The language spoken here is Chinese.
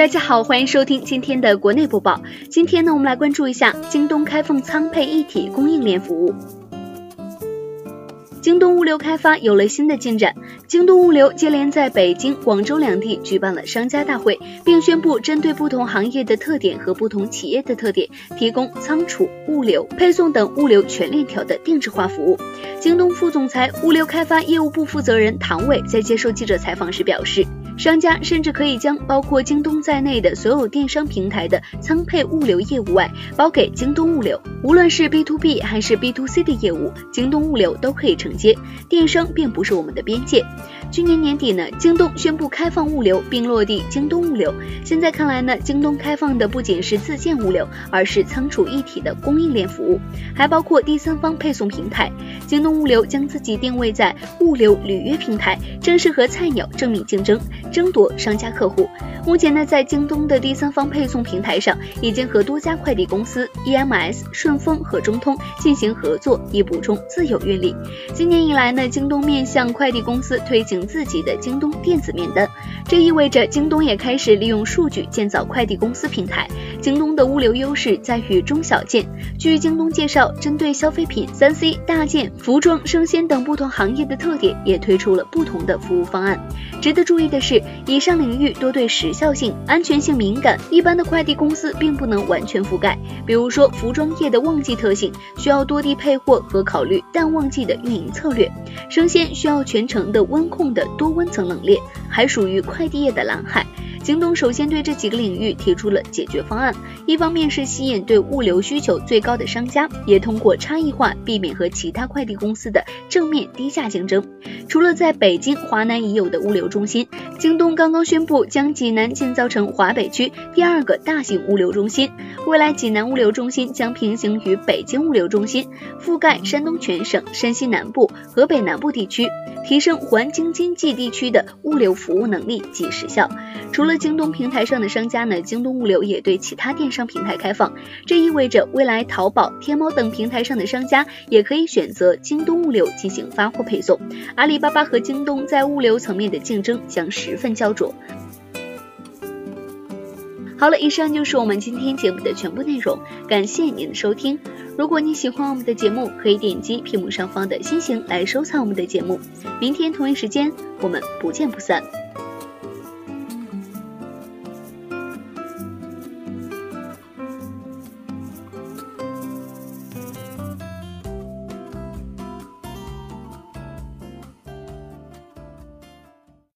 大家好，欢迎收听今天的国内播报。今天呢，我们来关注一下京东开放仓配一体供应链服务。京东物流开发有了新的进展。京东物流接连在北京、广州两地举办了商家大会，并宣布针对不同行业的特点和不同企业的特点，提供仓储、物流、配送等物流全链条的定制化服务。京东副总裁、物流开发业务部负责人唐伟在接受记者采访时表示。商家甚至可以将包括京东在内的所有电商平台的仓配物流业务外包给京东物流，无论是 B to B 还是 B to C 的业务，京东物流都可以承接。电商并不是我们的边界。去年年底呢，京东宣布开放物流并落地京东物流。现在看来呢，京东开放的不仅是自建物流，而是仓储一体的供应链服务，还包括第三方配送平台。京东物流将自己定位在物流履约平台，正是和菜鸟正面竞争。争夺商家客户。目前呢，在京东的第三方配送平台上，已经和多家快递公司、EMS、顺丰和中通进行合作，以补充自有运力。今年以来呢，京东面向快递公司推行自己的京东电子面单，这意味着京东也开始利用数据建造快递公司平台。京东的物流优势在于中小件。据京东介绍，针对消费品、三 C、大件、服装、生鲜等不同行业的特点，也推出了不同的服务方案。值得注意的是，以上领域多对时效性、安全性敏感，一般的快递公司并不能完全覆盖。比如说，服装业的旺季特性需要多地配货和考虑淡旺季的运营策略；生鲜需要全程的温控的多温层冷链，还属于快递业的蓝海。京东首先对这几个领域提出了解决方案，一方面是吸引对物流需求最高的商家，也通过差异化避免和其他快递公司的正面低价竞争。除了在北京、华南已有的物流中心，京东刚刚宣布将济南建造成华北区第二个大型物流中心。未来济南物流中心将平行于北京物流中心，覆盖山东全省、山西南部、河北南部地区，提升环京津冀地区的物流服务能力及时效。除了了京东平台上的商家呢，京东物流也对其他电商平台开放，这意味着未来淘宝、天猫等平台上的商家也可以选择京东物流进行发货配送。阿里巴巴和京东在物流层面的竞争将十分焦灼。好了，以上就是我们今天节目的全部内容，感谢您的收听。如果你喜欢我们的节目，可以点击屏幕上方的星星来收藏我们的节目。明天同一时间，我们不见不散。